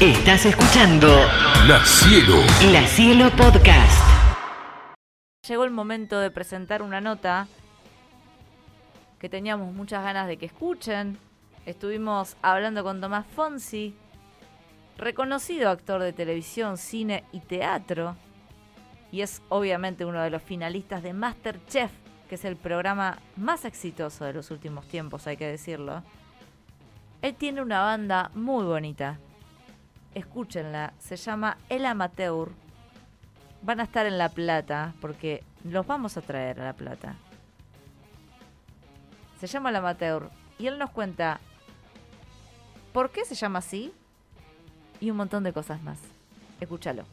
Estás escuchando La Cielo. La Cielo Podcast. Llegó el momento de presentar una nota que teníamos muchas ganas de que escuchen. Estuvimos hablando con Tomás Fonsi, reconocido actor de televisión, cine y teatro, y es obviamente uno de los finalistas de Masterchef, que es el programa más exitoso de los últimos tiempos, hay que decirlo. Él tiene una banda muy bonita. Escúchenla, se llama El Amateur. Van a estar en La Plata, porque los vamos a traer a La Plata. Se llama El Amateur. Y él nos cuenta por qué se llama así y un montón de cosas más. Escúchalo.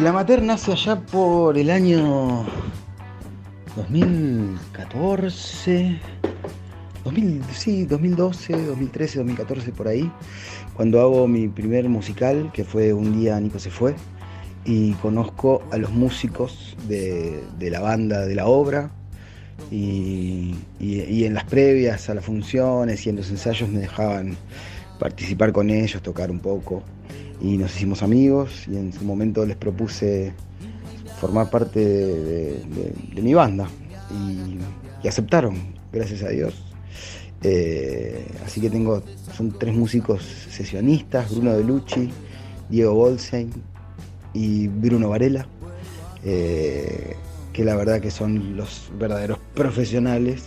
El amateur nace allá por el año 2014, 2000, sí, 2012, 2013, 2014, por ahí, cuando hago mi primer musical, que fue Un día Nico se fue, y conozco a los músicos de, la banda de la obra, y- y en las previas a las funciones y en los ensayos me dejaban participar con ellos, tocar un poco y nos hicimos amigos y en su momento les propuse formar parte de, mi banda y, aceptaron, gracias a Dios. Eh, así que tengo, son tres músicos sesionistas, Bruno De Lucci, Diego Goldstein y Bruno Varela, eh, que la verdad que son los verdaderos profesionales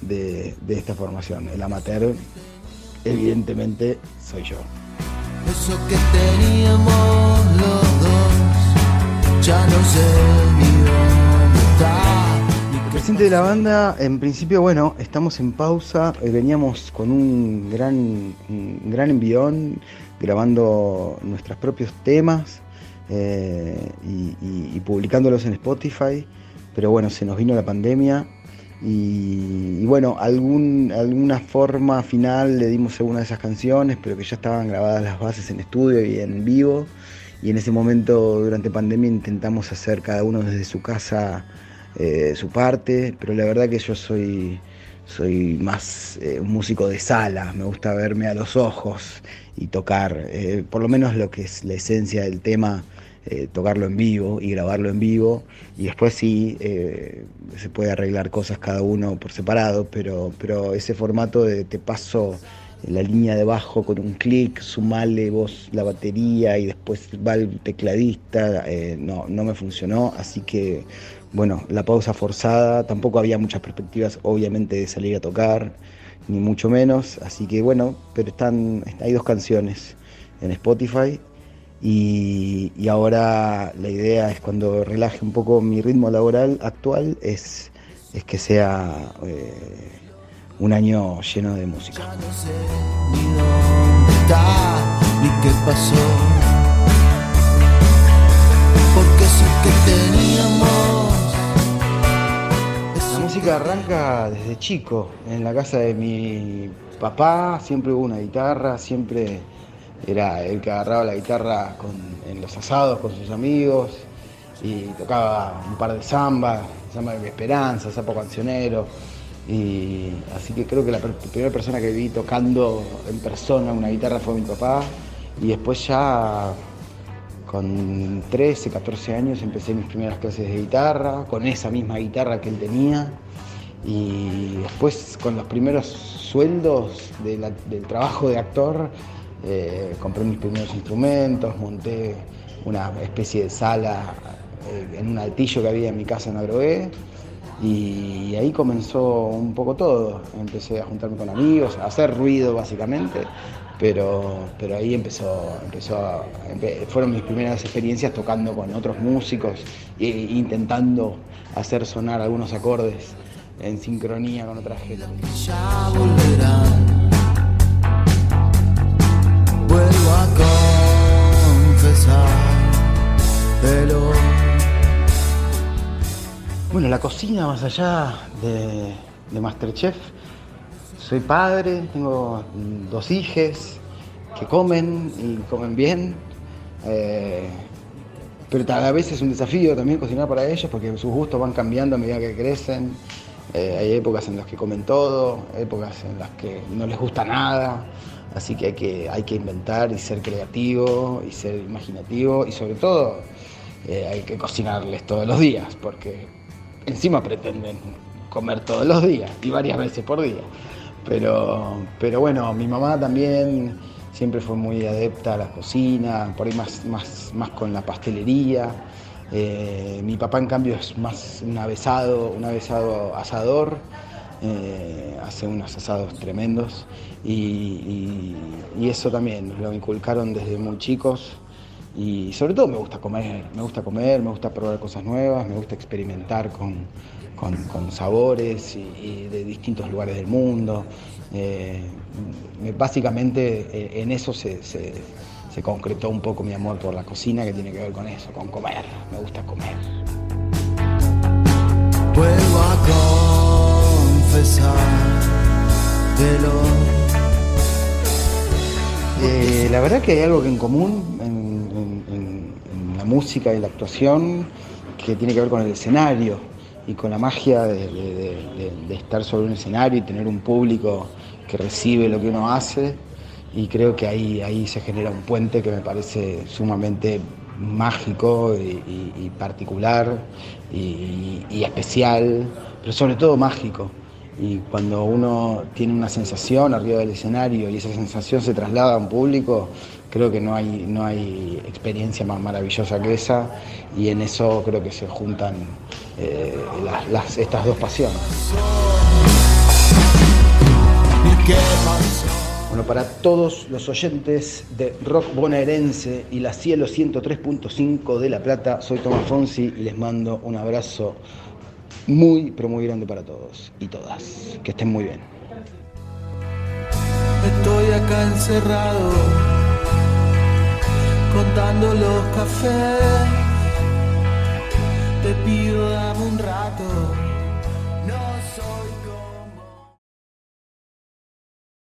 de, de esta formación. El amateur, evidentemente, soy yo. Eso que teníamos los dos, ya no sé ni dónde está. ni El presente de la banda, en principio, bueno, estamos en pausa. eh, veníamos con un gran, un gran envión, grabando nuestros propios temas eh, y, y- y publicándolos en Spotify. Pero bueno, se nos vino la pandemia y, bueno, alguna forma final le dimos a una de esas canciones, pero que ya estaban grabadas las bases en estudio y en vivo. Y en ese momento, durante pandemia, intentamos hacer cada uno desde su casa eh, su parte, pero la verdad que yo soy, soy más eh, un músico de sala, me gusta verme a los ojos y tocar, eh, por lo menos lo que es la esencia del tema, eh, tocarlo en vivo y grabarlo en vivo, y después sí eh, se puede arreglar cosas cada uno por separado, pero, pero ese formato de te paso la línea de bajo con un clic, sumale vos la batería y después va el tecladista, eh, no, no me funcionó, así que bueno, la pausa forzada, tampoco había muchas perspectivas obviamente de salir a tocar, ni mucho menos, así que bueno, pero están, hay dos canciones en Spotify y, y ahora la idea es cuando relaje un poco mi ritmo laboral actual, es, es que sea eh, un año lleno de música. Ya no sé ni dónde está, ni qué pasó. Porque eso que teníamos. La música arranca desde chico, en la casa de mi papá siempre hubo una guitarra, siempre era el que agarraba la guitarra en los asados con sus amigos y tocaba un par de zambas, samba de mi esperanza, sapo cancionero. Y así que creo que la primera persona que vi tocando en persona una guitarra fue mi papá y después ya con 13, 14 años empecé mis primeras clases de guitarra, con esa misma guitarra que él tenía. Y después con los primeros sueldos del trabajo de actor, eh, compré mis primeros instrumentos, monté una especie de sala eh, en un altillo que había en mi casa en Agroé. Y ahí comenzó un poco todo. Empecé a juntarme con amigos, a hacer ruido básicamente, pero, pero ahí empezó, empezó fueron mis primeras experiencias tocando con otros músicos e intentando hacer sonar algunos acordes en sincronía con otra gente. A confesar. Pero Bueno, la cocina más allá de, de Masterchef, soy padre, tengo dos hijes que comen y comen bien. Eh, pero a vez es un desafío también cocinar para ellos porque sus gustos van cambiando a medida que crecen. Eh, hay épocas en las que comen todo, épocas en las que no les gusta nada. Así que hay que, hay que inventar y ser creativo y ser imaginativo y sobre todo eh, hay que cocinarles todos los días porque encima pretenden comer todos los días y varias veces por día. Pero, pero bueno, mi mamá también siempre fue muy adepta a la cocina, por ahí más, más, más con la pastelería. Eh, mi papá en cambio es más un avesado, un avesado asador, eh, hace unos asados tremendos y, eso también lo inculcaron desde muy chicos y sobre todo me gusta comer, me gusta comer, me gusta probar cosas nuevas, me gusta experimentar con, con, sabores y, de distintos lugares del mundo. Eh, básicamente eh, en eso se, se, concretó un poco mi amor por la cocina que tiene que ver con eso, con comer. Me gusta comer. Eh, la verdad que hay algo que en común en, la música y la actuación que tiene que ver con el escenario y con la magia de, estar sobre un escenario y tener un público que recibe lo que uno hace. Y creo que ahí, ahí se genera un puente que me parece sumamente mágico y, particular y, especial, pero sobre todo mágico. Y cuando uno tiene una sensación arriba del escenario y esa sensación se traslada a un público, creo que no hay, no hay experiencia más maravillosa que esa y en eso creo que se juntan eh, estas dos pasiones. Bueno, para todos los oyentes de rock bonaerense y la Cielo 103.5 de La Plata, soy Tomás Fonsi y les mando un abrazo muy, pero muy grande para todos y todas. Que estén muy bien. Estoy acá encerrado, contando los cafés. Te pido dame un rato,